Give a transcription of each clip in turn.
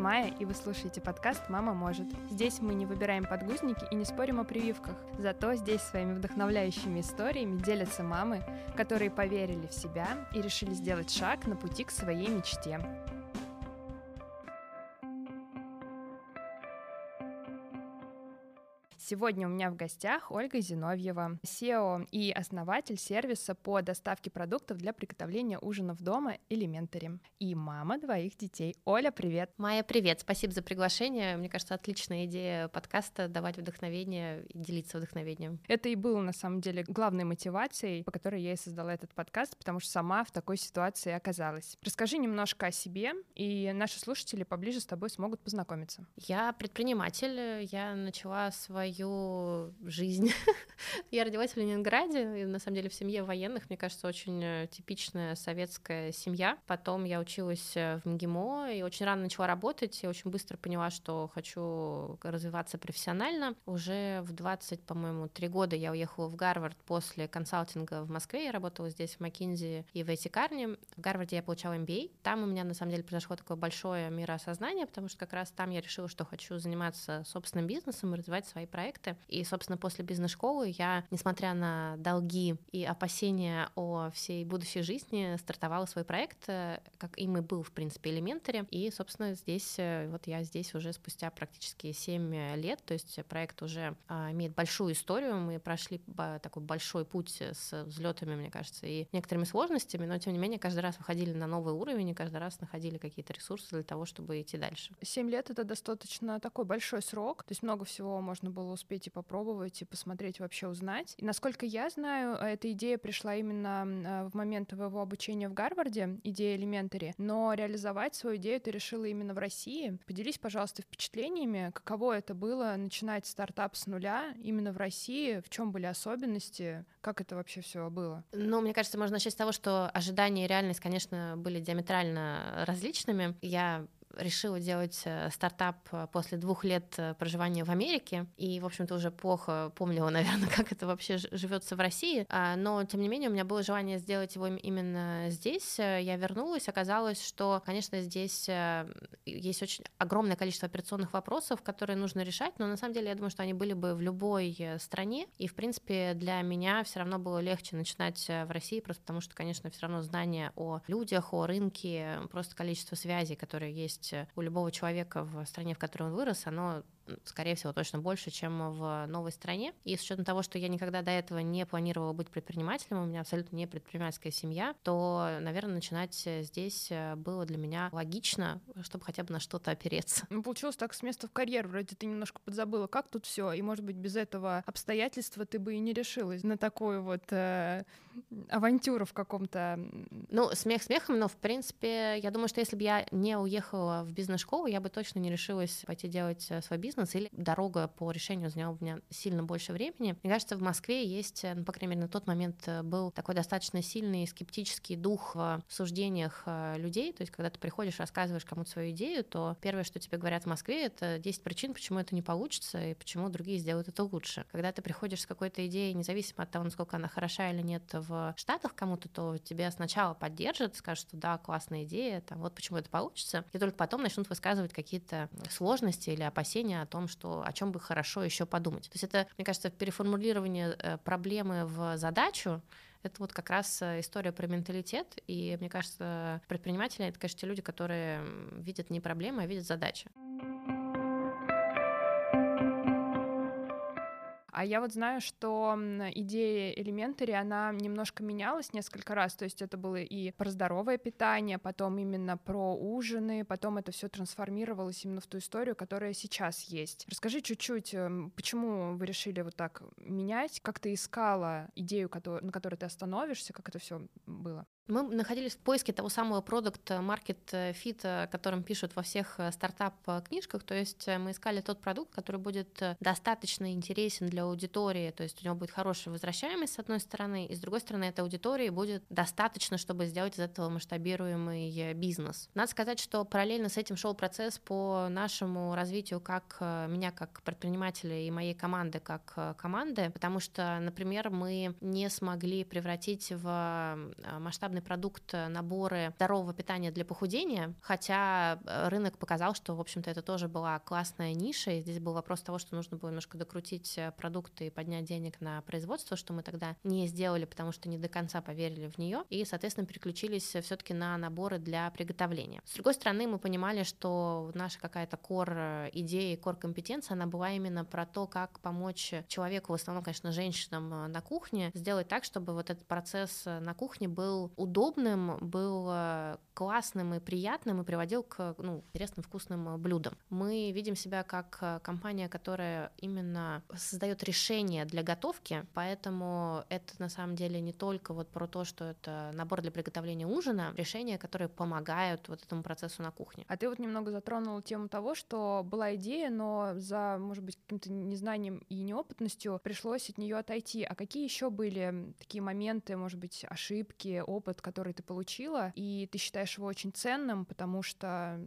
Майя, и вы слушаете подкаст «Мама может». Здесь мы не выбираем подгузники и не спорим о прививках. Зато здесь своими вдохновляющими историями делятся мамы, которые поверили в себя и решили сделать шаг на пути к своей мечте. Сегодня у меня в гостях Ольга Зиновьева, SEO и основатель сервиса по доставке продуктов для приготовления ужинов дома Elementary и мама двоих детей. Оля, привет! Майя, привет! Спасибо за приглашение. Мне кажется, отличная идея подкаста — давать вдохновение и делиться вдохновением. Это и было, на самом деле, главной мотивацией, по которой я и создала этот подкаст, потому что сама в такой ситуации оказалась. Расскажи немножко о себе, и наши слушатели поближе с тобой смогут познакомиться. Я предприниматель. Я начала свою свою жизнь. я родилась в Ленинграде, и на самом деле в семье военных, мне кажется, очень э, типичная советская семья. Потом я училась э, в МГИМО и очень рано начала работать, и очень быстро поняла, что хочу развиваться профессионально. Уже в 20, по-моему, три года я уехала в Гарвард после консалтинга в Москве, я работала здесь в Маккинзи и в Эйтикарне. В Гарварде я получала MBA. Там у меня, на самом деле, произошло такое большое мироосознание, потому что как раз там я решила, что хочу заниматься собственным бизнесом и развивать свои проекты проекты. И, собственно, после бизнес-школы я, несмотря на долги и опасения о всей будущей жизни, стартовала свой проект, э, как им и был, в принципе, Elementary. И, собственно, здесь, э, вот я здесь уже спустя практически 7 лет, то есть проект уже а, имеет большую историю, мы прошли такой большой путь с взлетами, мне кажется, и некоторыми сложностями, но, тем не менее, каждый раз выходили на новый уровень и каждый раз находили какие-то ресурсы для того, чтобы идти дальше. Семь лет — это достаточно такой большой срок, то есть много всего можно было успеть и попробовать, и посмотреть, вообще узнать. И насколько я знаю, эта идея пришла именно а, в момент твоего обучения в Гарварде, идея Elementary, но реализовать свою идею ты решила именно в России. Поделись, пожалуйста, впечатлениями, каково это было начинать стартап с нуля именно в России, в чем были особенности, как это вообще все было? Ну, мне кажется, можно начать с того, что ожидания и реальность, конечно, были диаметрально различными. Я решила делать э, стартап э, после двух лет э, проживания в Америке, и, в общем-то, уже плохо помнила, наверное, как это вообще живется в России, а, но, тем не менее, у меня было желание сделать его именно здесь. Я вернулась, оказалось, что, конечно, здесь есть очень огромное количество операционных вопросов, которые нужно решать, но, на самом деле, я думаю, что они были бы в любой стране, и, в принципе, для меня все равно было легче начинать в России, просто потому что, конечно, все равно знания о людях, о рынке, просто количество связей, которые есть есть э, у любого человека в стране, в которой он вырос, оно скорее всего, точно больше, чем в новой стране. И с учетом того, что я никогда до этого не планировала быть предпринимателем, у меня абсолютно не предпринимательская семья, то, наверное, начинать здесь э, было для меня логично, чтобы хотя бы на что-то опереться. Ну, получилось так с места в карьеру, вроде ты немножко подзабыла, как тут все, и, может быть, без этого обстоятельства ты бы и не решилась на такую вот э, авантюру в каком-то... Ну, смех смехом, но, в принципе, я думаю, что если бы я не уехала в бизнес-школу, я бы точно не решилась пойти делать э, свой бизнес, бизнес, или дорога по решению заняла у меня сильно больше времени. Мне кажется, в Москве есть, ну, по крайней мере, на тот момент э, был такой достаточно сильный скептический дух в суждениях э, людей. То есть, когда ты приходишь, рассказываешь кому-то свою идею, то первое, что тебе говорят в Москве, это 10 причин, почему это не получится и почему другие сделают это лучше. Когда ты приходишь с какой-то идеей, независимо от того, насколько она хороша или нет в Штатах кому-то, то тебя сначала поддержат, скажут, что да, классная идея, там, вот почему это получится, и только потом начнут высказывать какие-то сложности или опасения том, что о чем бы хорошо еще подумать. То есть это, мне кажется, переформулирование э, проблемы в задачу, это вот как раз э, история про менталитет, и мне кажется, предприниматели — это, конечно, те люди, которые видят не проблемы, а видят задачи. А я вот знаю, что идея Elementary, она немножко менялась несколько раз, то есть это было и про здоровое питание, потом именно про ужины, потом это все трансформировалось именно в ту историю, которая сейчас есть. Расскажи чуть-чуть, эм, почему вы решили вот так менять, как ты искала идею, на которой ты остановишься, как это все было? Мы находились в поиске того самого продукта market fit, о котором пишут во всех э, стартап-книжках, то есть э, мы искали тот продукт, который будет э, достаточно интересен для аудитории, то есть у него будет хорошая возвращаемость с одной стороны, и с другой стороны этой аудитории будет достаточно, чтобы сделать из этого масштабируемый бизнес. Надо сказать, что параллельно с этим шел процесс по нашему развитию как меня как предпринимателя и моей команды как команды, потому что, например, мы не смогли превратить в масштабный уникальный продукт э, наборы здорового питания для похудения, хотя э, рынок показал, что, в общем-то, это тоже была классная ниша, и здесь был вопрос того, что нужно было немножко докрутить продукты и поднять денег на производство, что мы тогда не сделали, потому что не до конца поверили в нее, и, соответственно, переключились все-таки на наборы для приготовления. С другой стороны, мы понимали, что наша какая-то кор идея, кор компетенция, она была именно про то, как помочь человеку, в основном, конечно, женщинам на кухне, сделать так, чтобы вот этот процесс на кухне был удобным, был классным и приятным и приводил к ну, интересным вкусным блюдам. Мы видим себя как э, компания, которая именно создает решения для готовки, поэтому это на самом деле не только вот про то, что это набор для приготовления ужина, решения, которые помогают вот этому процессу на кухне. А ты вот немного затронула тему того, что была идея, но за, может быть, каким-то незнанием и неопытностью пришлось от нее отойти. А какие еще были такие моменты, может быть, ошибки, опыт, который ты получила, и ты считаешь его очень ценным, потому что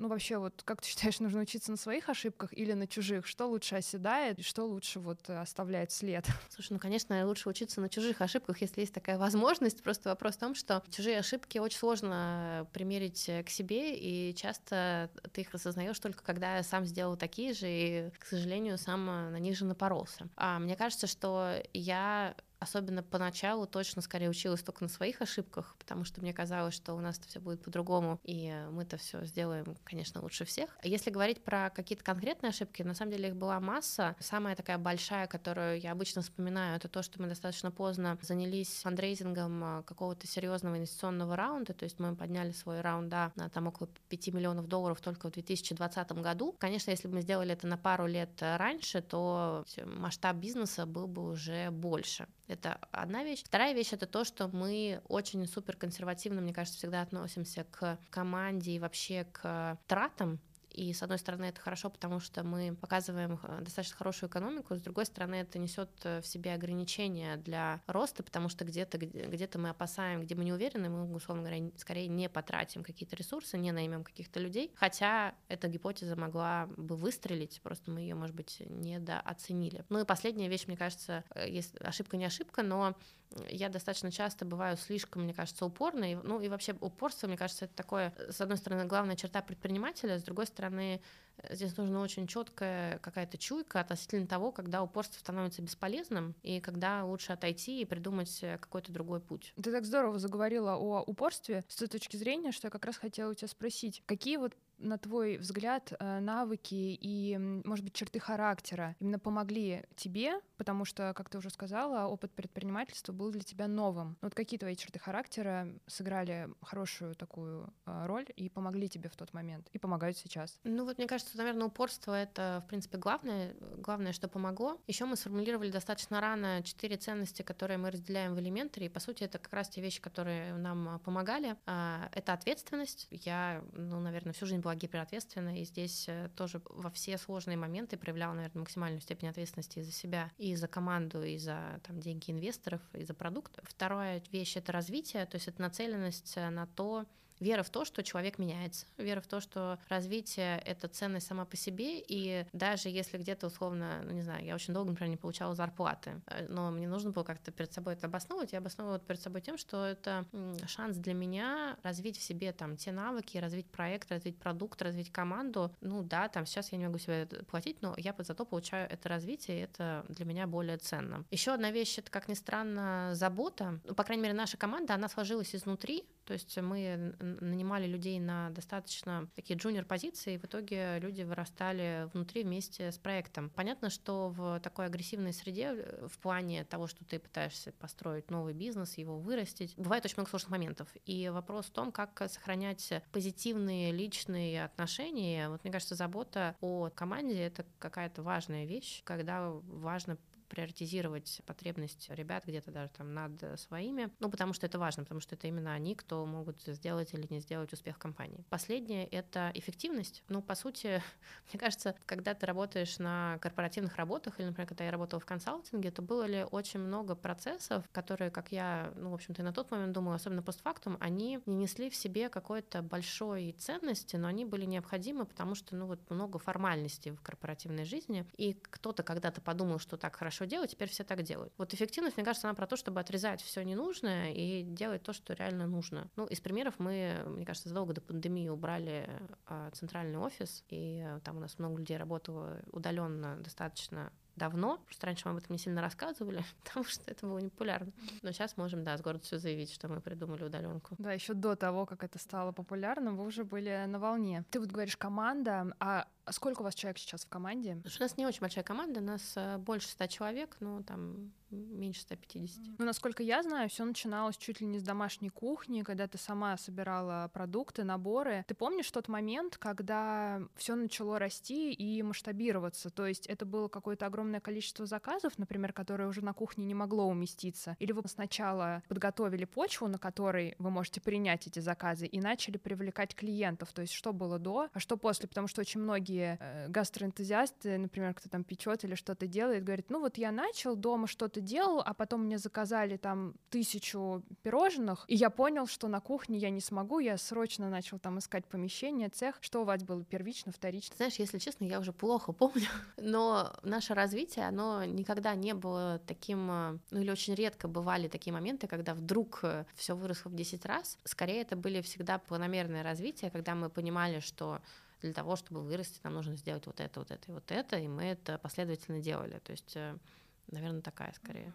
ну, вообще, вот как ты считаешь, нужно учиться на своих ошибках или на чужих? Что лучше оседает, что лучше вот оставляет след? Слушай, ну, конечно, лучше учиться на чужих ошибках, если есть такая возможность. Просто вопрос в том, что чужие ошибки очень сложно примерить к себе, и часто ты их осознаешь только когда сам сделал такие же, и, к сожалению, сам на них же напоролся. А мне кажется, что я особенно поначалу точно скорее училась только на своих ошибках, потому что мне казалось, что у нас это все будет по-другому, и мы это все сделаем, конечно, лучше всех. Если говорить про какие-то конкретные ошибки, на самом деле их была масса. Самая такая большая, которую я обычно вспоминаю, это то, что мы достаточно поздно занялись фандрейзингом какого-то серьезного инвестиционного раунда, то есть мы подняли свой раунд да, на там около 5 миллионов долларов только в 2020 году. Конечно, если бы мы сделали это на пару лет раньше, то масштаб бизнеса был бы уже больше. Это одна вещь. Вторая вещь — это то, что мы очень супер консервативно, мне кажется, всегда относимся к команде и вообще к тратам и с одной стороны это хорошо, потому что мы показываем э, достаточно хорошую экономику, с другой стороны это несет э, в себе ограничения для роста, потому что где-то где-то мы опасаем, где мы не уверены, мы, условно говоря, скорее не потратим какие-то ресурсы, не наймем каких-то людей, хотя эта гипотеза могла бы выстрелить, просто мы ее, может быть, недооценили. Ну и последняя вещь, мне кажется, э, есть ошибка не ошибка, но я достаточно часто бываю слишком, мне кажется, упорной. Ну и вообще упорство, мне кажется, это такое, с одной стороны, главная черта предпринимателя, с другой стороны, здесь нужна очень четкая какая-то чуйка относительно того, когда упорство становится бесполезным и когда лучше отойти и придумать какой-то другой путь. Ты так здорово заговорила о упорстве с той точки зрения, что я как раз хотела у тебя спросить, какие вот на твой взгляд, э, навыки и, может быть, черты характера именно помогли тебе, потому что, как ты уже сказала, опыт предпринимательства был для тебя новым. Вот какие твои черты характера сыграли хорошую такую э, роль и помогли тебе в тот момент, и помогают сейчас? Ну вот мне кажется, наверное, упорство — это, в принципе, главное, главное, что помогло. Еще мы сформулировали достаточно рано четыре ценности, которые мы разделяем в элементаре, и, по сути, это как раз те вещи, которые нам помогали. А, это ответственность. Я, ну, наверное, всю жизнь была была гиперответственна, и здесь э, тоже во все сложные моменты проявляла, наверное, максимальную степень ответственности и за себя, и за команду, и за там, деньги инвесторов, и за продукт. Вторая вещь — это развитие, то есть это нацеленность э, на то, вера в то, что человек меняется, вера в то, что развитие — это ценность сама по себе, и даже если где-то условно, ну не знаю, я очень долго, например, не получала зарплаты, э, но мне нужно было как-то перед собой это обосновывать, я обосновывала перед собой тем, что это шанс для меня развить в себе там те навыки, развить проект, развить продукт, развить команду. Ну да, там сейчас я не могу себе платить, но я зато получаю это развитие, и это для меня более ценно. Еще одна вещь, это, как ни странно, забота. Ну, по крайней мере, наша команда, она сложилась изнутри, то есть мы нанимали людей на достаточно такие джуниор-позиции, и в итоге люди вырастали внутри вместе с проектом. Понятно, что в такой агрессивной среде, э, в плане того, что ты пытаешься построить новый бизнес, его вырастить, бывает очень много сложных моментов. И вопрос в том, как сохранять позитивные личные отношения. Вот мне кажется, забота о команде — это какая-то важная вещь, когда важно приоритизировать потребность ребят где-то даже там над своими, ну, потому что это важно, потому что это именно они, кто могут сделать или не сделать успех компании. Последнее — это эффективность. Ну, по сути, мне кажется, когда ты работаешь на корпоративных работах, или, например, когда я работала в консалтинге, то было ли очень много процессов, которые, как я, ну, в общем-то, на тот момент думала, особенно постфактум, они не несли в себе какой-то большой ценности, но они были необходимы, потому что, ну, вот много формальностей в корпоративной жизни, и кто-то когда-то подумал, что так хорошо хорошо делаю, теперь все так делают. Вот эффективность, мне кажется, она про то, чтобы отрезать все ненужное и делать то, что реально нужно. Ну, из примеров мы, мне кажется, задолго до пандемии убрали а, центральный офис, и а, там у нас много людей работало удаленно достаточно давно. Просто раньше мы об этом не сильно рассказывали, потому что это было не популярно. Но сейчас можем, да, с гордостью заявить, что мы придумали удаленку. Да, еще до того, как это стало популярным, вы уже были на волне. Ты вот говоришь команда, а сколько у вас человек сейчас в команде? У нас не очень большая команда, у нас э, больше ста человек, но там меньше 150. Ну, насколько я знаю, все начиналось чуть ли не с домашней кухни, когда ты сама собирала продукты, наборы. Ты помнишь тот момент, когда все начало расти и масштабироваться? То есть это было какое-то огромное количество заказов, например, которые уже на кухне не могло уместиться? Или вы сначала подготовили почву, на которой вы можете принять эти заказы, и начали привлекать клиентов? То есть что было до, а что после? Потому что очень многие э, гастроэнтузиасты, например, кто там печет или что-то делает, говорят, ну вот я начал дома что-то что делал, а потом мне заказали там тысячу пирожных, и я понял, что на кухне я не смогу, я срочно начал там искать помещение, цех. Что у вас было первично, вторично? Знаешь, если честно, я уже плохо помню, но наше развитие, оно никогда не было таким, э, ну или очень редко бывали такие моменты, когда вдруг э, все выросло в 10 раз. Скорее, это были всегда планомерное развитие, когда мы понимали, что для того, чтобы вырасти, нам нужно сделать вот это, вот это и вот это, и мы это последовательно делали. То есть э, Наверное, такая скорее.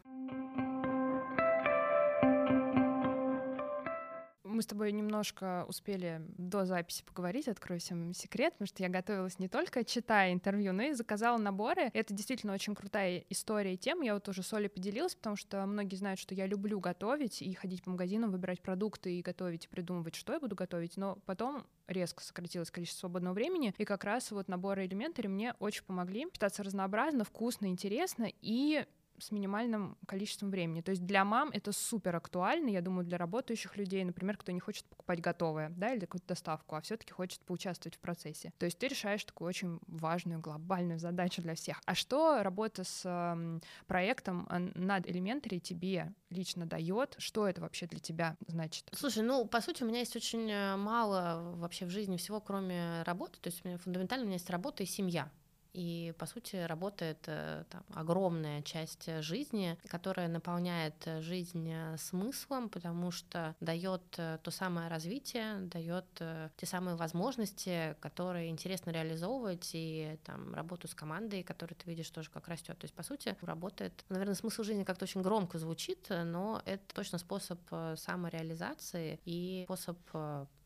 Мы с тобой немножко успели до записи поговорить, открою всем секрет, потому что я готовилась не только читая интервью, но и заказала наборы. Это действительно очень крутая история и тема. Я вот уже с Олей поделилась, потому что многие знают, что я люблю готовить и ходить по магазинам, выбирать продукты и готовить, и придумывать, что я буду готовить. Но потом резко сократилось количество свободного времени, и как раз вот наборы элементари мне очень помогли питаться разнообразно, вкусно, интересно и с минимальным количеством времени. То есть для мам это супер актуально, я думаю, для работающих людей, например, кто не хочет покупать готовое, да, или какую-то доставку, а все-таки хочет поучаствовать в процессе. То есть ты решаешь такую очень важную глобальную задачу для всех. А что работа с проектом над Elementary тебе лично дает? Что это вообще для тебя значит? Слушай, ну, по сути, у меня есть очень э, мало вообще в жизни всего, кроме работы. То есть фундаментально у меня есть работа и семья. И, по сути, работает э, там, огромная часть жизни, которая наполняет жизнь э, смыслом, потому что дает э, то самое развитие, дает те самые возможности, которые интересно реализовывать, и там работу с командой, которую ты видишь тоже как растет. То есть, по сути, работает, наверное, смысл жизни как-то очень громко звучит, но это точно способ самореализации и способ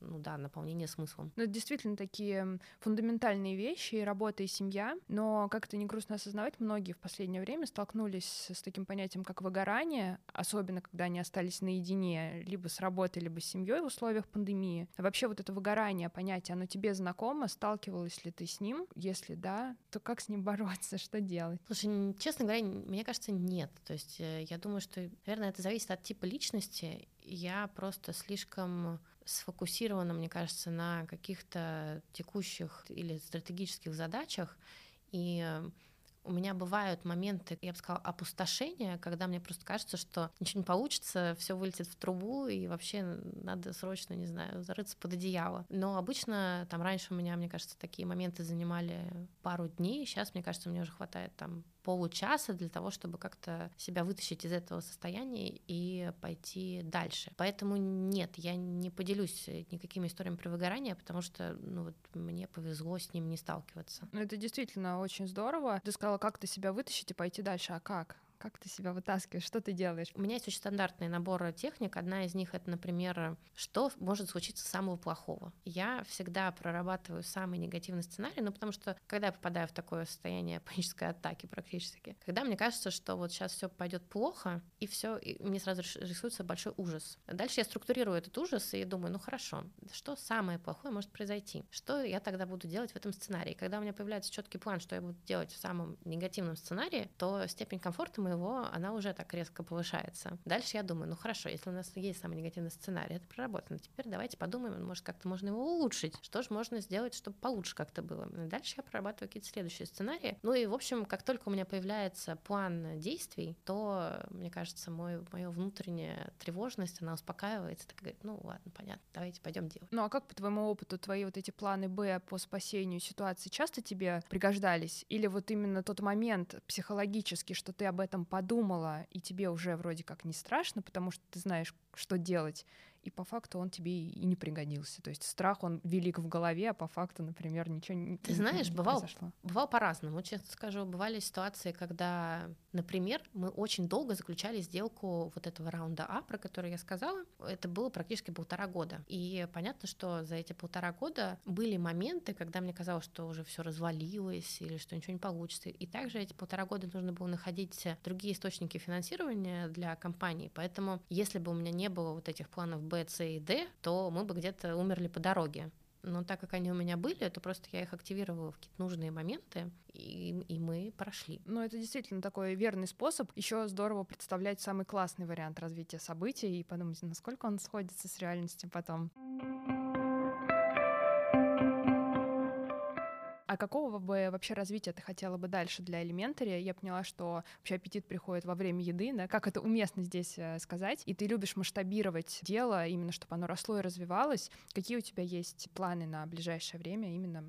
ну да, наполнения смыслом. Ну, это действительно такие фундаментальные вещи, и работа, и семья, но как-то не грустно осознавать, многие в последнее время столкнулись с таким понятием, как выгорание, особенно когда они остались наедине либо с работой, либо с семьей в условиях пандемии. А вообще вот это выгорание, понятие, оно тебе знакомо? Сталкивалась ли ты с ним? Если да, то как с ним бороться? Что делать? Слушай, честно говоря, мне кажется, нет. То есть э, я думаю, что, наверное, это зависит от типа личности. Я просто слишком сфокусирована, мне кажется, на каких-то текущих или стратегических задачах, и э, у меня бывают моменты, я бы сказала, опустошения, когда мне просто кажется, что ничего не получится, все вылетит в трубу, и вообще надо срочно, не знаю, зарыться под одеяло. Но обычно там раньше у меня, мне кажется, такие моменты занимали пару дней, сейчас, мне кажется, мне уже хватает там получаса для того, чтобы как-то себя вытащить из этого состояния и пойти дальше. Поэтому нет, я не поделюсь никакими историями про выгорание, потому что ну, вот мне повезло с ним не сталкиваться. Ну, это действительно очень здорово. Ты сказала, как ты себя вытащить и пойти дальше. А как? Как ты себя вытаскиваешь? Что ты делаешь? У меня есть очень стандартный набор техник. Одна из них — это, например, что может случиться самого плохого. Я всегда прорабатываю самый негативный сценарий, ну, потому что, когда я попадаю в такое состояние панической атаки практически, когда мне кажется, что вот сейчас все пойдет плохо, и все, и мне сразу рисуется большой ужас. Дальше я структурирую этот ужас и думаю, ну хорошо, что самое плохое может произойти? Что я тогда буду делать в этом сценарии? Когда у меня появляется четкий план, что я буду делать в самом негативном сценарии, то степень комфорта моего, она уже так резко повышается. Дальше я думаю, ну хорошо, если у нас есть самый негативный сценарий, это проработано. Теперь давайте подумаем, может, как-то можно его улучшить. Что же можно сделать, чтобы получше как-то было? И дальше я прорабатываю какие-то следующие сценарии. Ну и, в общем, как только у меня появляется план действий, то, мне кажется, мой, моя внутренняя тревожность, она успокаивается, так говорит, ну ладно, понятно, давайте пойдем делать. Ну а как по твоему опыту твои вот эти планы Б по спасению ситуации часто тебе пригождались? Или вот именно тот момент психологически, что ты об этом подумала, и тебе уже вроде как не страшно, потому что ты знаешь, что делать, и по факту он тебе и не пригодился. То есть страх, он велик в голове, а по факту, например, ничего не Ты знаешь, не бывал, бывал по-разному. Честно скажу, бывали ситуации, когда, например, мы очень долго заключали сделку вот этого раунда А, про который я сказала. Это было практически полтора года. И понятно, что за эти полтора года были моменты, когда мне казалось, что уже все развалилось или что ничего не получится. И также эти полтора года нужно было находить другие источники финансирования для компании. Поэтому, если бы у меня не было вот этих планов Б, С и Д, то мы бы где-то умерли по дороге. Но так как они у меня были, то просто я их активировала в какие-то нужные моменты, и, и мы прошли. Ну, это действительно такой верный способ. Еще здорово представлять самый классный вариант развития событий и подумать, насколько он сходится с реальностью потом. А какого бы вообще развития ты хотела бы дальше для Elementary? Я поняла, что вообще аппетит приходит во время еды, да? Как это уместно здесь э, сказать? И ты любишь масштабировать дело, именно чтобы оно росло и развивалось. Какие у тебя есть планы на ближайшее время именно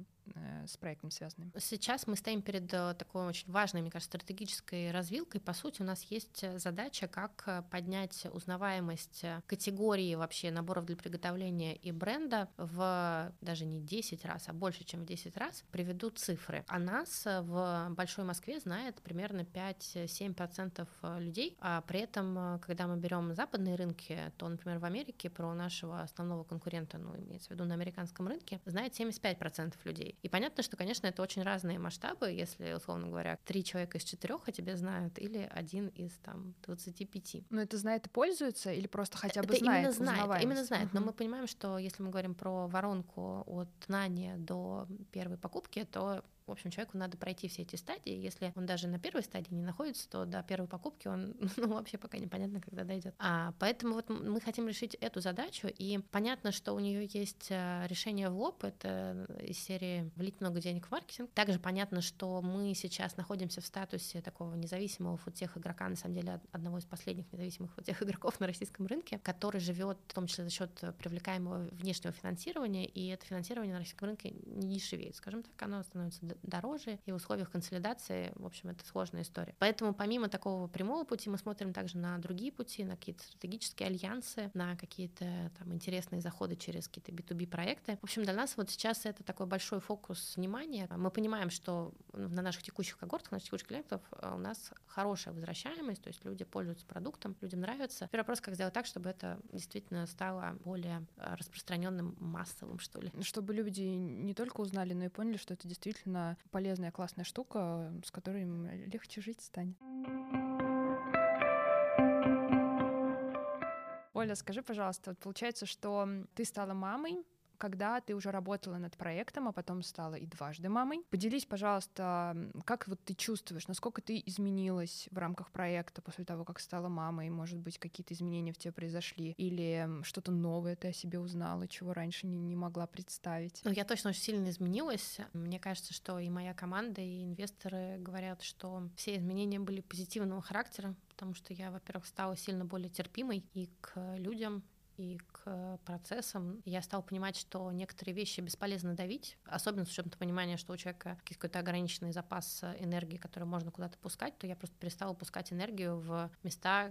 с проектом связанным. Сейчас мы стоим перед э, такой очень важной, мне кажется, стратегической развилкой. По сути, у нас есть э, задача, как поднять узнаваемость категории вообще наборов для приготовления и бренда в даже не 10 раз, а больше, чем в 10 раз. Приведу цифры. О нас в Большой Москве знает примерно 5-7% людей, а при этом, когда мы берем западные рынки, то, например, в Америке про нашего основного конкурента, ну, имеется в виду на американском рынке, знает 75% людей. И понятно, что, конечно, это очень разные масштабы, если, условно говоря, три человека из четырех о тебе знают, или один из там 25. Но это знает и пользуется, или просто хотя бы это знает? Именно знает, именно знает. Uh-huh. Но мы понимаем, что если мы говорим про воронку от знания до первой покупки, то в общем, человеку надо пройти все эти стадии. Если он даже на первой стадии не находится, то до первой покупки он ну, вообще пока непонятно, когда дойдет. А, поэтому вот мы хотим решить эту задачу, и понятно, что у нее есть э, решение в лоб, это из серии влить много денег в маркетинг. Также понятно, что мы сейчас находимся в статусе такого независимого фудтех игрока, на самом деле одного из последних независимых фудтех игроков на российском рынке, который живет в том числе за счет привлекаемого внешнего финансирования, и это финансирование на российском рынке не дешевеет, скажем так, оно становится дороже, и в условиях консолидации, в общем, это сложная история. Поэтому помимо такого прямого пути мы смотрим также на другие пути, на какие-то стратегические альянсы, на какие-то там интересные заходы через какие-то B2B проекты. В общем, для нас вот сейчас это такой большой фокус внимания. Мы понимаем, что на наших текущих когортах, на наших текущих клиентов э, у нас хорошая возвращаемость, то есть люди пользуются продуктом, людям нравится. Теперь вопрос, как сделать так, чтобы это действительно стало более э, распространенным, массовым, что ли. Чтобы люди не только узнали, но и поняли, что это действительно полезная, классная штука, с которой легче жить станет. Оля, скажи, пожалуйста, вот получается, что ты стала мамой, когда ты уже работала над проектом, а потом стала и дважды мамой. Поделись, пожалуйста, как вот ты чувствуешь, насколько ты изменилась в рамках проекта после того, как стала мамой? Может быть, какие-то изменения в тебе произошли? Или что-то новое ты о себе узнала, чего раньше не, не могла представить? Ну, я точно очень сильно изменилась. Мне кажется, что и моя команда, и инвесторы говорят, что все изменения были позитивного характера, потому что я, во-первых, стала сильно более терпимой и к людям, и к процессам, я стала понимать, что некоторые вещи бесполезно давить, особенно с учетом понимания, что у человека какой-то ограниченный запас энергии, который можно куда-то пускать, то я просто перестала пускать энергию в места,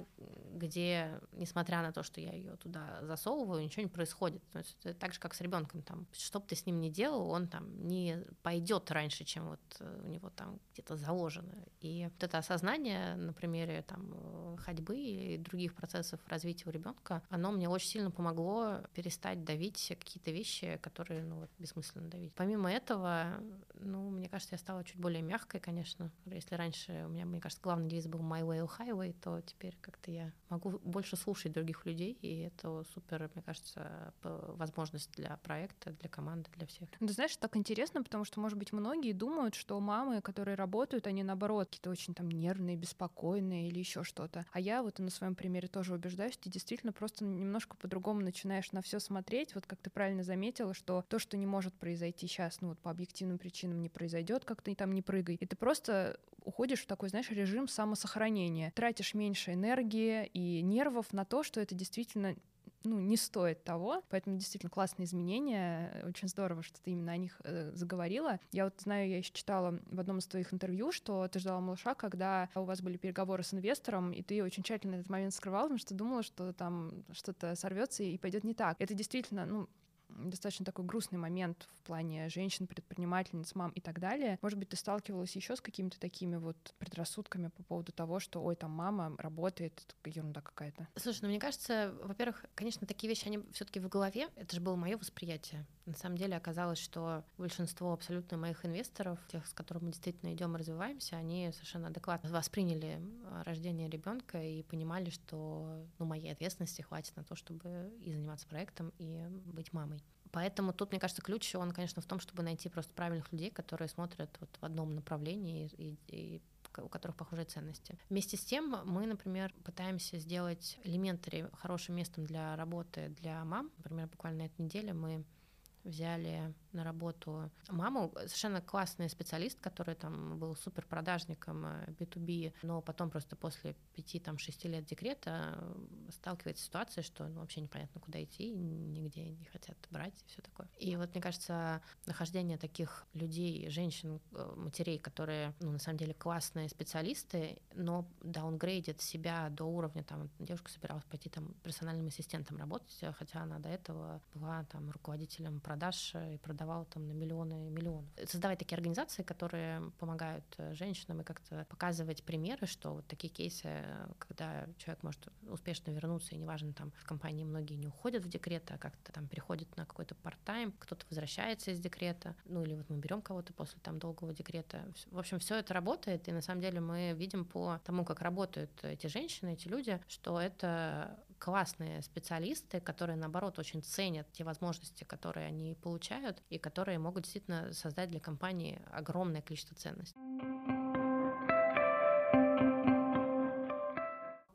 где, несмотря на то, что я ее туда засовываю, ничего не происходит. То есть это так же, как с ребенком, там, что бы ты с ним ни делал, он там не пойдет раньше, чем вот э, у него там где-то заложено. И вот это осознание на примере там ходьбы и других процессов развития у ребенка, оно мне очень сильно сильно помогло перестать давить какие-то вещи, которые, ну, вот, бессмысленно давить. Помимо этого, ну, мне кажется, я стала чуть более мягкой, конечно. Если раньше у меня, мне кажется, главный девиз был my way or highway, то теперь как-то я могу больше слушать других людей, и это супер, мне кажется, возможность для проекта, для команды, для всех. Ты знаешь, так интересно, потому что, может быть, многие думают, что мамы, которые работают, они наоборот какие-то очень там нервные, беспокойные или еще что-то. А я вот на своем примере тоже убеждаюсь, ты действительно просто немножко по-другому начинаешь на все смотреть. Вот как ты правильно заметила, что то, что не может произойти сейчас, ну вот по объективным причинам не произойдет, как ты там не прыгай. И ты просто уходишь в такой, знаешь, режим самосохранения. Тратишь меньше энергии и нервов на то, что это действительно ну, не стоит того. Поэтому действительно классные изменения. Очень здорово, что ты именно о них э, заговорила. Я вот знаю, я еще читала в одном из твоих интервью, что ты ждала малыша, когда у вас были переговоры с инвестором, и ты очень тщательно этот момент скрывала, потому что думала, что там что-то сорвется и пойдет не так. Это действительно, ну, достаточно такой грустный момент в плане женщин, предпринимательниц, мам и так далее. Может быть, ты сталкивалась еще с какими-то такими вот предрассудками по поводу того, что, ой, там мама работает, ерунда какая-то. Слушай, ну мне кажется, во-первых, конечно, такие вещи, они все-таки в голове. Это же было мое восприятие. На самом деле оказалось, что большинство абсолютно моих инвесторов, тех, с которыми мы действительно идем и развиваемся, они совершенно адекватно восприняли а, рождение ребенка и понимали, что ну, моей ответственности хватит на то, чтобы и заниматься проектом, и быть мамой. Поэтому тут, мне кажется, ключ, он, конечно, в том, чтобы найти просто правильных людей, которые смотрят вот в одном направлении и, и у которых похожие ценности. Вместе с тем мы, например, пытаемся сделать элементари хорошим местом для работы для мам. Например, буквально на этой неделе мы взяли на работу маму, совершенно классный специалист, который там был супер продажником B2B, э, но потом просто после пяти там шести лет декрета э, сталкивается с ситуацией, что ну, вообще непонятно, куда идти, нигде не хотят брать и все такое. И вот мне кажется, нахождение таких людей, женщин, э, матерей, которые, ну, на самом деле классные специалисты, но даунгрейдят себя до уровня, там, девушка собиралась пойти там персональным ассистентом работать, хотя она до этого была там руководителем продаж и продаж продавал там на миллионы и миллионов. Создавать такие организации, которые помогают э, женщинам и как-то показывать примеры, что вот такие кейсы, когда человек может успешно вернуться, и неважно, там в компании многие не уходят в декрет, а как-то там переходят на какой-то парт-тайм, кто-то возвращается из декрета, ну или вот мы берем кого-то после там долгого декрета. В общем, все это работает, и на самом деле мы видим по тому, как работают эти женщины, эти люди, что это классные специалисты, которые, наоборот, очень ценят те возможности, которые они получают, и которые могут действительно создать для компании огромное количество ценностей.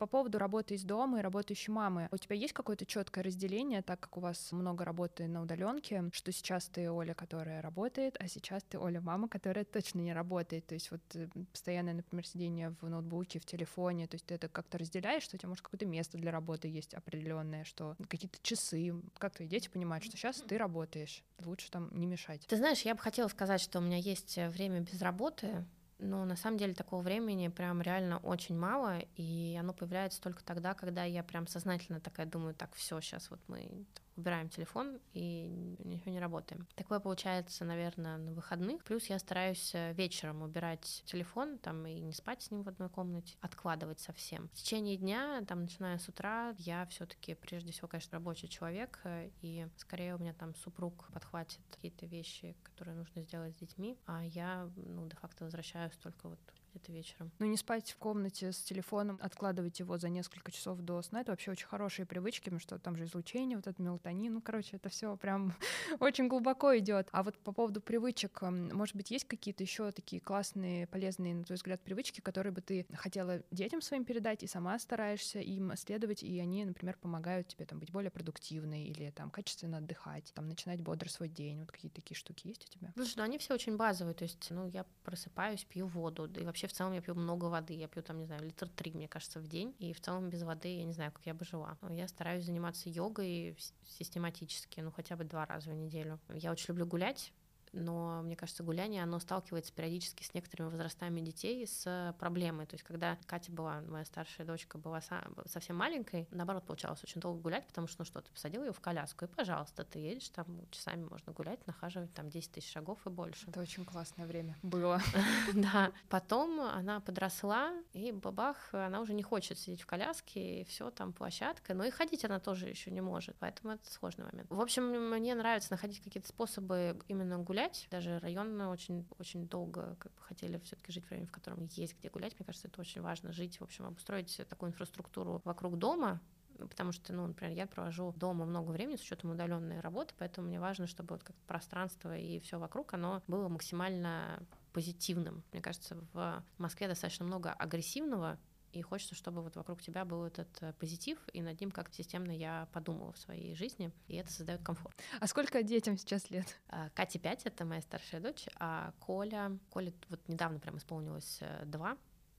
По поводу работы из дома и работающей мамы, у тебя есть какое-то четкое разделение, так как у вас много работы на удаленке, что сейчас ты Оля, которая работает, а сейчас ты Оля мама, которая точно не работает. То есть вот э, постоянное, например, сидение в ноутбуке, в телефоне, то есть ты это как-то разделяешь, что у тебя может какое-то место для работы есть определенное, что какие-то часы, как твои дети понимают, что сейчас ты работаешь, лучше там не мешать. Ты знаешь, я бы хотела сказать, что у меня есть э, время без работы, но на самом деле такого времени прям реально очень мало, и оно появляется только тогда, когда я прям сознательно такая думаю, так, все, сейчас вот мы убираем телефон и ничего не работаем. Такое получается, наверное, на выходных. Плюс я стараюсь э, вечером убирать телефон, там и не спать с ним в одной комнате, откладывать совсем. В течение дня, там, начиная с утра, я все-таки прежде всего, конечно, рабочий человек, э, и скорее у меня там супруг подхватит какие-то вещи, которые нужно сделать с детьми, а я, ну, де-факто возвращаюсь только вот где-то вечером. Ну, не спать в комнате с телефоном, откладывать его за несколько часов до сна, это вообще очень хорошие привычки, потому что там же излучение, вот это мелатонин, ну, короче, это все прям очень глубоко идет. А вот по поводу привычек, может быть, есть какие-то еще такие классные, полезные, на твой взгляд, привычки, которые бы ты хотела детям своим передать и сама стараешься им следовать, и они, например, помогают тебе там быть более продуктивной или там качественно отдыхать, там начинать бодро свой день, вот какие-то такие штуки есть у тебя? Слушай, ну они все очень базовые, то есть, ну, я просыпаюсь, пью воду, и вообще вообще в целом я пью много воды. Я пью там, не знаю, литр три, мне кажется, в день. И в целом без воды я не знаю, как я бы жила. Я стараюсь заниматься йогой систематически, ну хотя бы два раза в неделю. Я очень люблю гулять, но мне кажется, гуляние, оно сталкивается периодически с некоторыми возрастами детей с проблемой. То есть, когда Катя была, моя старшая дочка была совсем маленькой, наоборот, получалось очень долго гулять, потому что, ну что, ты посадил ее в коляску, и, пожалуйста, ты едешь, там часами можно гулять, нахаживать там 10 тысяч шагов и больше. Это очень классное время было. Да. Потом она подросла, и бабах, она уже не хочет сидеть в коляске, и все там площадка, но и ходить она тоже еще не может, поэтому это сложный момент. В общем, мне нравится находить какие-то способы именно гулять, даже районно очень, очень долго как бы, хотели все-таки жить в районе, в котором есть где гулять, мне кажется, это очень важно жить, в общем, обустроить такую инфраструктуру вокруг дома, потому что, ну, например, я провожу дома много времени с учетом удаленной работы, поэтому мне важно, чтобы вот как пространство и все вокруг, оно было максимально позитивным. Мне кажется, в Москве достаточно много агрессивного, и хочется, чтобы вот вокруг тебя был этот э, позитив, и над ним как-то системно я подумала в своей жизни, и это создает комфорт. А сколько детям сейчас лет? А, Кате 5, это моя старшая дочь, а Коля, Коля вот недавно прям исполнилось 2, э,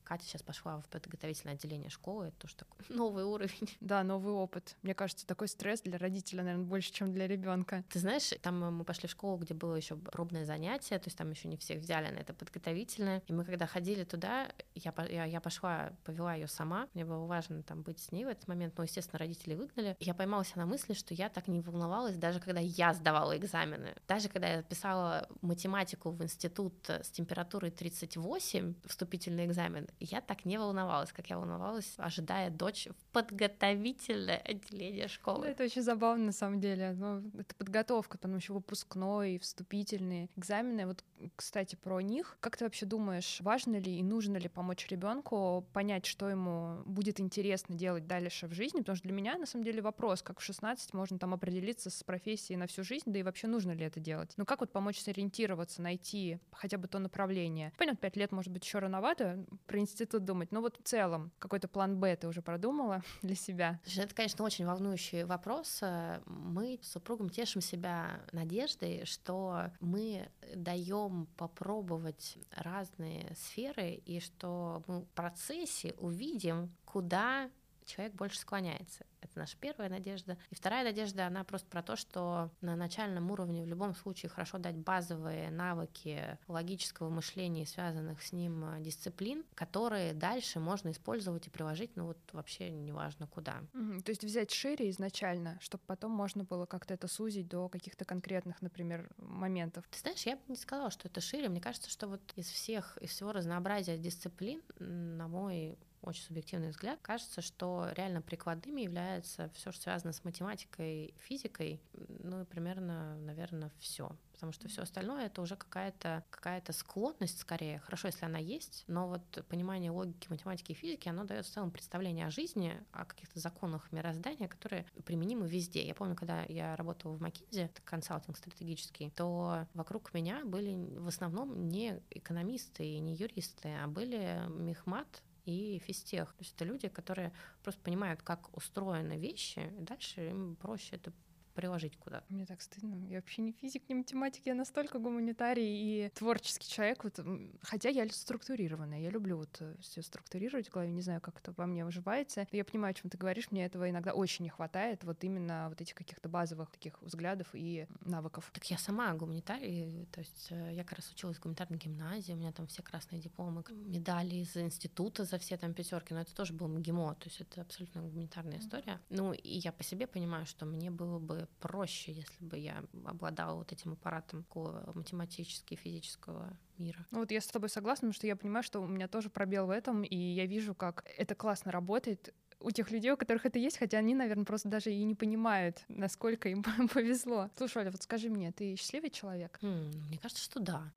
Катя сейчас пошла в подготовительное отделение школы, это тоже такой новый уровень. Да, новый опыт. Мне кажется, такой стресс для родителя, наверное, больше, чем для ребенка. Ты знаешь, там мы пошли в школу, где было еще пробное занятие, то есть там еще не всех взяли на это подготовительное. И мы когда ходили туда, я, я, я пошла, повела ее сама. Мне было важно там быть с ней в этот момент, но, естественно, родители выгнали. Я поймалась на мысли, что я так не волновалась, даже когда я сдавала экзамены. Даже когда я писала математику в институт с температурой 38, вступительный экзамен, я так не волновалась, как я волновалась, ожидая дочь в подготовительное отделение школы. Ну, это очень забавно, на самом деле. Ну, это подготовка, потом еще выпускной, вступительные экзамены. Вот, кстати, про них. Как ты вообще думаешь, важно ли и нужно ли помочь ребенку понять, что ему будет интересно делать дальше в жизни? Потому что для меня, на самом деле, вопрос, как в 16 можно там определиться с профессией на всю жизнь, да и вообще нужно ли это делать? Ну, как вот помочь сориентироваться, найти хотя бы то направление? Понятно, 5 лет, может быть, еще рановато, про институт думать, но вот в целом какой-то план Б ты уже продумала для себя? Это, конечно, очень волнующий вопрос. Мы с супругом тешим себя надеждой, что мы даем попробовать разные сферы и что мы в процессе увидим, куда человек больше склоняется. Это наша первая надежда. И вторая надежда, она просто про то, что на начальном уровне в любом случае хорошо дать базовые навыки логического мышления, связанных с ним э, дисциплин, которые дальше можно использовать и приложить, ну вот вообще неважно куда. Угу, то есть взять шире изначально, чтобы потом можно было как-то это сузить до каких-то конкретных, например, моментов. Ты знаешь, я бы не сказала, что это шире. Мне кажется, что вот из всех, из всего разнообразия дисциплин, на мой очень субъективный взгляд, кажется, что реально прикладными является все, что связано с математикой, физикой, ну и примерно, наверное, все. Потому что все остальное это уже какая-то какая склонность скорее. Хорошо, если она есть, но вот понимание логики, математики и физики, оно дает в целом представление о жизни, о каких-то законах мироздания, которые применимы везде. Я помню, когда я работала в Макинзе, консалтинг стратегический, то вокруг меня были в основном не экономисты и не юристы, а были мехмат, и физтех. То есть это люди, которые просто понимают, как устроены вещи, и дальше им проще это приложить куда-то. Мне так стыдно. Я вообще не физик, не математик, я настолько гуманитарий и творческий человек. Вот, хотя я структурированная, я люблю вот э, все структурировать в голове, не знаю, как это во мне выживается. Я понимаю, о чем ты говоришь, мне этого иногда очень не хватает, вот именно вот этих каких-то базовых таких взглядов и навыков. Так я сама гуманитарий, то есть э, я как раз училась в гуманитарной гимназии, у меня там все красные дипломы, медали из института за все там пятерки, но это тоже был МГИМО, то есть это абсолютно гуманитарная история. Ну и я по себе понимаю, что мне было бы проще, если бы я обладала вот этим аппаратом такого математически физического мира. Ну вот я с тобой согласна, потому что я понимаю, что у меня тоже пробел в этом, и я вижу, как это классно работает у тех людей, у которых это есть, хотя они, наверное, просто даже и не понимают, насколько им повезло. Слушай, Оля, вот скажи мне, ты счастливый человек? Хм, мне кажется, что да.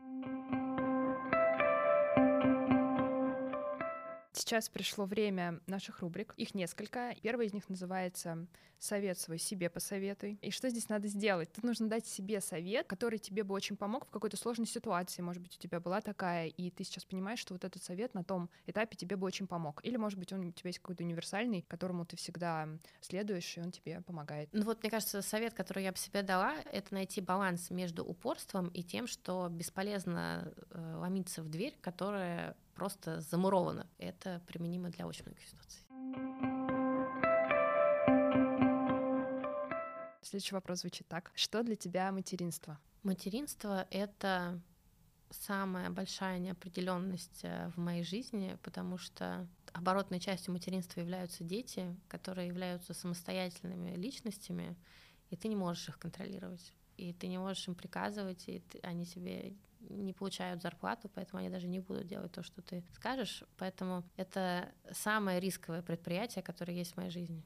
Сейчас пришло время наших рубрик. Их несколько. Первая из них называется «Совет свой себе посоветуй». И что здесь надо сделать? Тут нужно дать себе совет, который тебе бы очень помог в какой-то сложной ситуации. Может быть, у тебя была такая, и ты сейчас понимаешь, что вот этот совет на том этапе тебе бы очень помог. Или, может быть, он у тебя есть какой-то универсальный, которому ты всегда следуешь, и он тебе помогает. Ну вот, мне кажется, совет, который я бы себе дала, это найти баланс между упорством и тем, что бесполезно э, ломиться в дверь, которая просто замуровано. Это применимо для очень многих ситуаций. Следующий вопрос звучит так. Что для тебя материнство? Материнство — это самая большая неопределенность э, в моей жизни, потому что оборотной частью материнства являются дети, которые являются самостоятельными личностями, и ты не можешь их контролировать, и ты не можешь им приказывать, и ты, они себе не получают зарплату, поэтому они даже не будут делать то, что ты скажешь. Поэтому это самое рисковое предприятие, которое есть в моей жизни.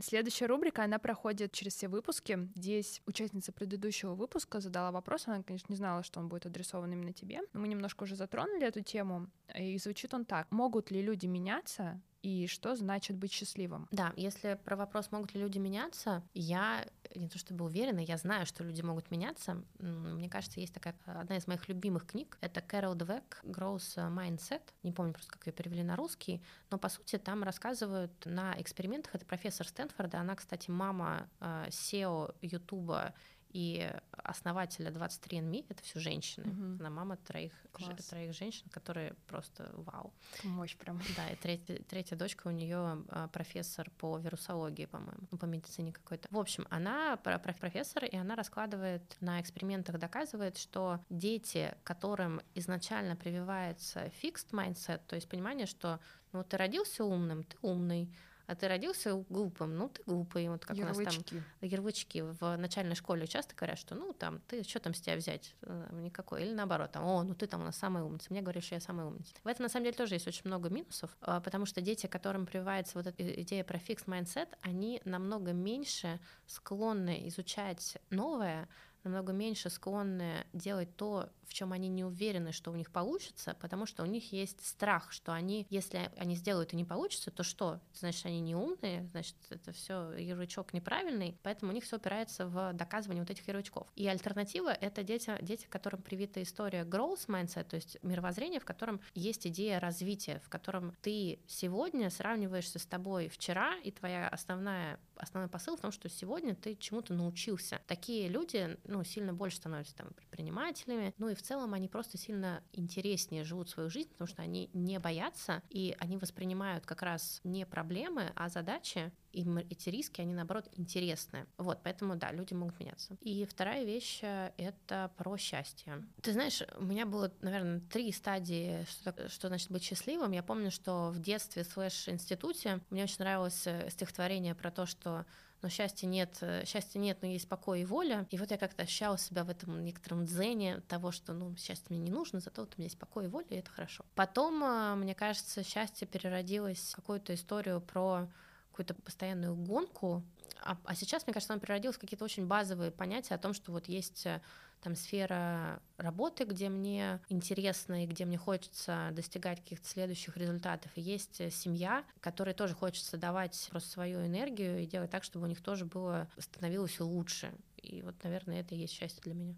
Следующая рубрика, она проходит через все выпуски. Здесь участница предыдущего выпуска задала вопрос, она, конечно, не знала, что он будет адресован именно тебе, но мы немножко уже затронули эту тему, и звучит он так. Могут ли люди меняться, и что значит быть счастливым. Да, если про вопрос, могут ли люди меняться, я не то чтобы уверена, я знаю, что люди могут меняться. Мне кажется, есть такая одна из моих любимых книг, это Кэрол Двек «Growth Mindset», не помню просто, как ее перевели на русский, но по сути там рассказывают на экспериментах, это профессор Стэнфорда, она, кстати, мама э, SEO Ютуба и основателя 23andMe это все женщины. Угу. Она мама троих, ж, троих женщин, которые просто вау. Мощь прям. Да, и третья, третья дочка у нее а, профессор по вирусологии, по-моему, ну, по медицине какой-то. В общем, она профессор, и она раскладывает на экспериментах, доказывает, что дети, которым изначально прививается fixed mindset, то есть понимание, что ну, ты родился умным, ты умный, а ты родился глупым, ну ты глупый. Вот как ярлычки. у нас там ярлычки в начальной школе часто говорят, что ну там ты что там с тебя взять, э, никакой, или наоборот, там, о, ну ты там у нас самый умница, мне говоришь, что я самый умница. В этом на самом деле тоже есть очень много минусов, а, потому что дети, которым прививается вот эта идея про fixed mindset, они намного меньше склонны изучать новое, намного меньше склонны делать то, в чем они не уверены, что у них получится, потому что у них есть страх, что они, если они сделают и не получится, то что? Значит, они не умные, значит, это все ярлычок неправильный, поэтому у них все опирается в доказывание вот этих ярлычков. И альтернатива — это дети, дети, которым привита история growth mindset, то есть мировоззрение, в котором есть идея развития, в котором ты сегодня сравниваешься с тобой вчера, и твоя основная, основной посыл в том, что сегодня ты чему-то научился. Такие люди, ну, сильно больше становятся там предпринимателями, ну и в целом они просто сильно интереснее живут свою жизнь, потому что они не боятся, и они воспринимают как раз не проблемы, а задачи, и эти риски, они, наоборот, интересны. Вот, поэтому, да, люди могут меняться. И вторая вещь э, — это про счастье. Ты знаешь, у меня было, наверное, три стадии, что, что значит быть счастливым. Я помню, что в детстве слэш-институте мне очень нравилось э, стихотворение про то, что но счастья нет, э, счастья нет, но есть покой и воля. И вот я как-то ощущала себя в этом некотором дзене того, что, ну, счастье мне не нужно, зато вот у меня есть покой и воля, и это хорошо. Потом, мне кажется, счастье переродилось в какую-то историю про какую-то постоянную гонку, а, а сейчас, мне кажется, оно переродилось в какие-то очень базовые понятия о том, что вот есть э, там сфера работы, где мне интересно и где мне хочется достигать каких-то следующих результатов. И есть э, семья, которой тоже хочется давать просто свою энергию и делать так, чтобы у них тоже было становилось лучше. И вот, наверное, это и есть счастье для меня.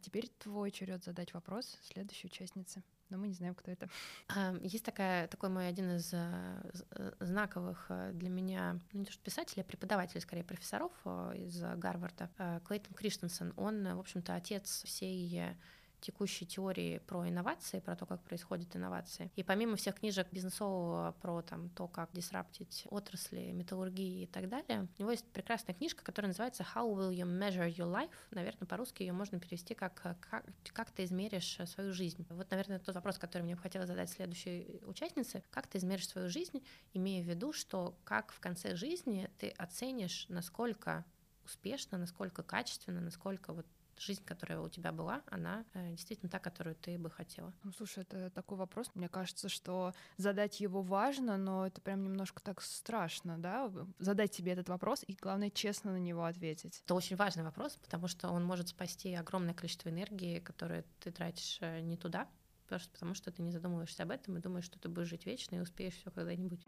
Теперь твой черед задать вопрос следующей участнице но мы не знаем, кто это. Есть такая, такой мой один из э, э, знаковых э, для меня, ну не то что писателей, а преподавателей, скорее, профессоров из Гарварда, Клейтон Криштенсен. Он, в общем-то, отец всей текущей теории про инновации, про то, как происходят инновации. И помимо всех книжек бизнесового про там, то, как дисраптить отрасли, металлургии и так далее, у него есть прекрасная книжка, которая называется «How will you measure your life?» Наверное, по-русски ее можно перевести как, как «Как ты измеришь свою жизнь?» Вот, наверное, тот вопрос, который мне бы хотелось задать следующей участнице. Как ты измеришь свою жизнь, имея в виду, что как в конце жизни ты оценишь, насколько успешно, насколько качественно, насколько вот жизнь, которая у тебя была, она э, действительно та, которую ты бы хотела? Ну, слушай, это такой вопрос. Мне кажется, что задать его важно, но это прям немножко так страшно, да, задать себе этот вопрос и, главное, честно на него ответить. Это очень важный вопрос, потому что он может спасти огромное количество энергии, которое ты тратишь э, не туда, просто потому что ты не задумываешься об этом и думаешь, что ты будешь жить вечно и успеешь все когда-нибудь.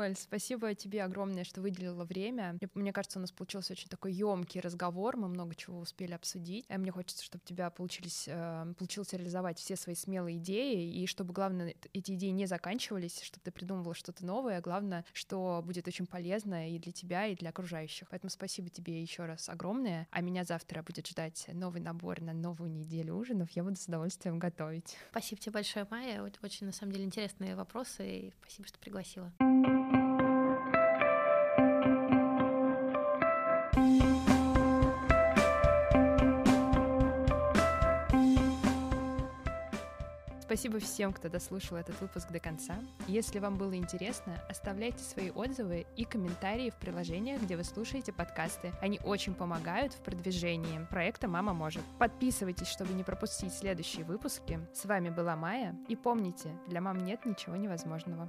Оль, спасибо тебе огромное, что выделила время. Мне, кажется, у нас получился очень такой емкий разговор, мы много чего успели обсудить. И мне хочется, чтобы у тебя получились, э, получилось реализовать все свои смелые идеи, и чтобы, главное, эти идеи не заканчивались, чтобы ты придумывала что-то новое, главное, что будет очень полезно и для тебя, и для окружающих. Поэтому спасибо тебе еще раз огромное. А меня завтра будет ждать новый набор на новую неделю ужинов. Я буду с удовольствием готовить. Спасибо тебе большое, Майя. Очень, на самом деле, интересные вопросы, и спасибо, что пригласила. Спасибо всем, кто дослушал этот выпуск до конца. Если вам было интересно, оставляйте свои отзывы и комментарии в приложениях, где вы слушаете подкасты. Они очень помогают в продвижении проекта «Мама может». Подписывайтесь, чтобы не пропустить следующие выпуски. С вами была Майя. И помните, для мам нет ничего невозможного.